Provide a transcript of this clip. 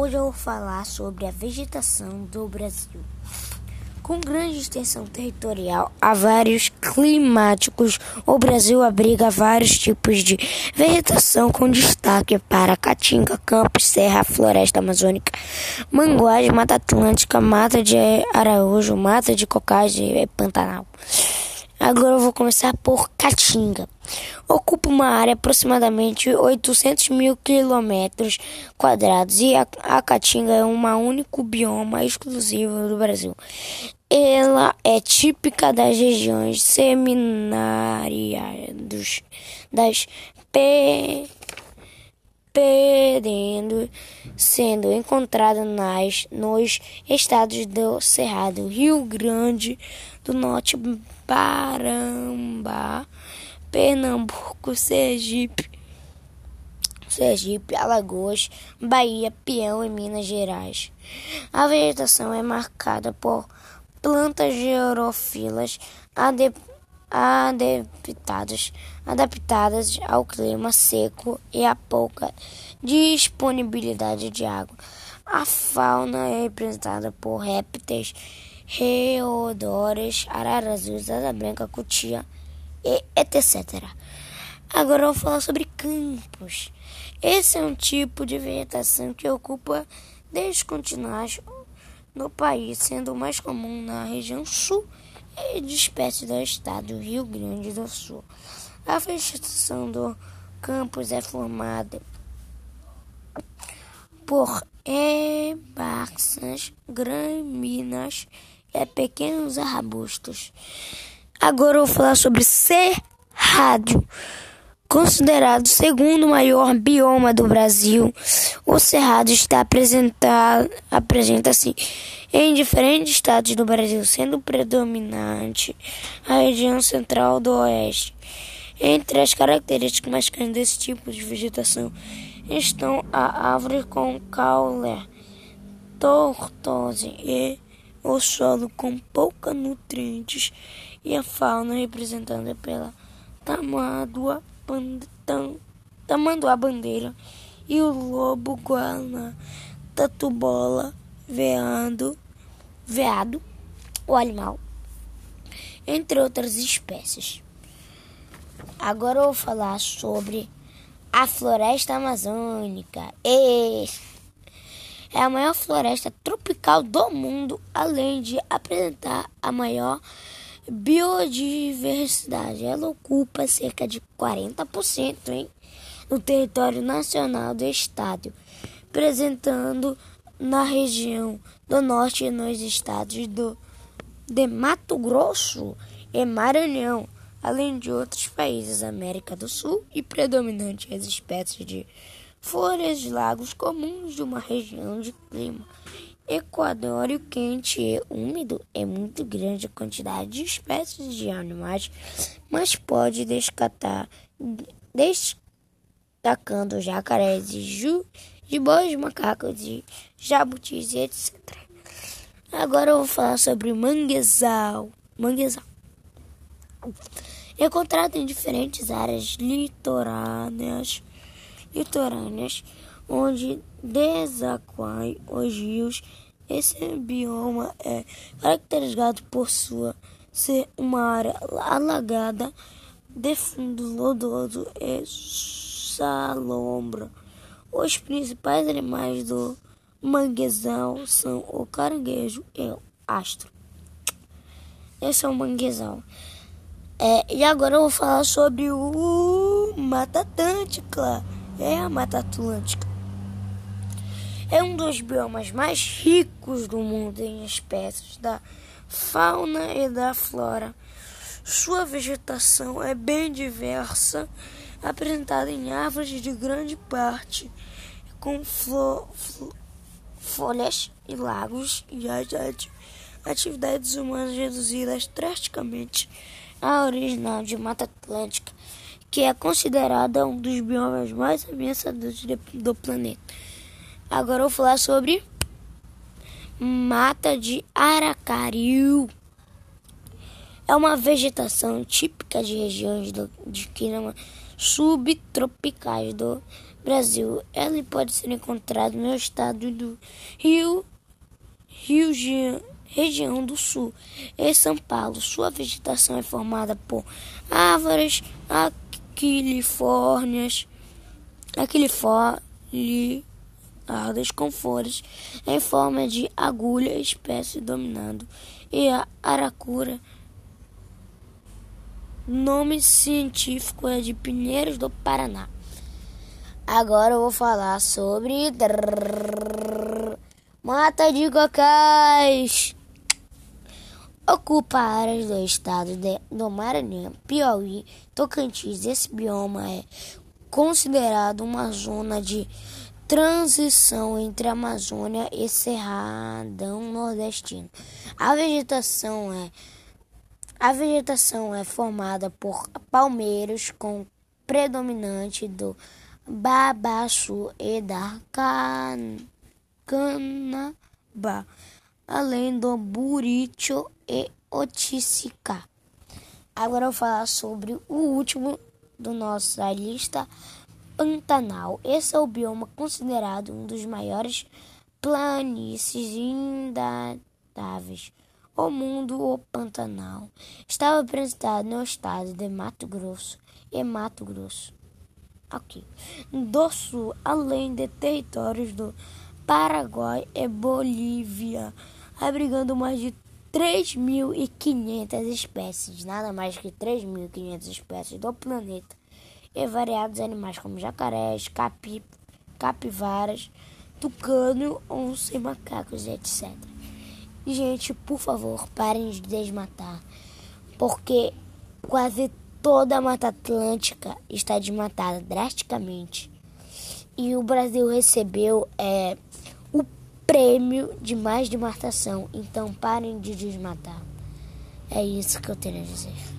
Hoje eu vou falar sobre a vegetação do Brasil. Com grande extensão territorial a vários climáticos, o Brasil abriga vários tipos de vegetação com destaque para Caatinga, Campos, Serra, Floresta Amazônica, Manguás, Mata Atlântica, Mata de Araújo, Mata de Cocais e Pantanal. Agora eu vou começar por Caatinga. Ocupa uma área aproximadamente 800 mil quilômetros quadrados e a, a Caatinga é um único bioma exclusivo do Brasil. Ela é típica das regiões seminárias das pe, perdendo, sendo encontrada nas nos estados do Cerrado, Rio Grande do Norte, Parambá, Pernambuco, Sergipe, Sergipe, Alagoas, Bahia, Pião e Minas Gerais. A vegetação é marcada por plantas gerófilas adaptadas, adaptadas ao clima seco e a pouca disponibilidade de água. A fauna é representada por répteis Reodores, arara azul, asa branca, cutia e etc. Agora eu vou falar sobre campos. Esse é um tipo de vegetação que ocupa descontinuais no país, sendo mais comum na região sul e de espécies do estado do Rio Grande do Sul. A vegetação do campos é formada por herbáceas, gramíneas é pequenos arbustos. Agora eu vou falar sobre cerrado. Considerado o segundo maior bioma do Brasil, o Cerrado está apresenta-se em diferentes estados do Brasil, sendo predominante a região central do oeste. Entre as características mais grandes desse tipo de vegetação estão a árvore com caule, tortose e o solo com pouca nutrientes e a fauna representada pela tamanduá, bandeira e o lobo guana, tatu-bola, veado, veado, o animal, entre outras espécies. Agora eu vou falar sobre a floresta amazônica. E é a maior floresta tropical do mundo, além de apresentar a maior biodiversidade. Ela ocupa cerca de 40% hein, no território nacional do estado, apresentando na região do norte e nos estados do, de Mato Grosso e Maranhão, além de outros países da América do Sul e predominante as espécies de Folhas de lagos comuns de uma região de clima equadório quente e úmido é muito grande a quantidade de espécies de animais, mas pode descatar, destacando jacarés e ju, de bois, macacos e jabutis etc. Agora eu vou falar sobre manguezal. Manguezal. Encontrado em diferentes áreas litorâneas litorâneas, onde desaguam os rios. Esse bioma é caracterizado por sua ser uma área alagada de fundo lodoso e salombra. Os principais animais do manguezal são o caranguejo e o astro. Esse é o manguezal. É, e agora eu vou falar sobre o Mata Atlântica é a Mata Atlântica. É um dos biomas mais ricos do mundo em espécies da fauna e da flora. Sua vegetação é bem diversa, apresentada em árvores de grande parte, com flo, flo, folhas e lagos e as atividades humanas reduzidas drasticamente à original de Mata Atlântica que é considerada um dos biomas mais ameaçadores do planeta. Agora eu vou falar sobre mata de Aracariu. É uma vegetação típica de regiões do, de clima subtropicais do Brasil. Ele pode ser encontrado no estado do Rio, Rio de região do sul e São Paulo. Sua vegetação é formada por árvores aquilifórnias, aquilifólias com folhas em forma de agulha, espécie dominando, e a aracura. Nome científico é de Pinheiros do Paraná. Agora eu vou falar sobre mata de cocais. Ocupa áreas do estado de, do Maranhão, Piauí, Tocantins. Esse bioma é considerado uma zona de transição entre Amazônia e Cerradão Nordestino. A vegetação é a vegetação é formada por palmeiros com predominante do babaçu e da can canaba, além do burito e oticicá. Agora eu vou falar sobre o último do nossa lista, Pantanal. Esse é o bioma considerado um dos maiores planícies indatáveis. O mundo, o Pantanal, estava apresentado no estado de Mato Grosso e Mato Grosso. Aqui. Do sul, além de territórios do Paraguai e Bolívia, abrigando mais de 3.500 espécies, nada mais que 3.500 espécies do planeta, e variados animais como jacarés, capi, capivaras, tucano, onça e macacos, etc. Gente, por favor, parem de desmatar, porque quase toda a Mata Atlântica está desmatada drasticamente. E o Brasil recebeu é, o prêmio de mais desmatação. Então parem de desmatar. É isso que eu tenho a dizer.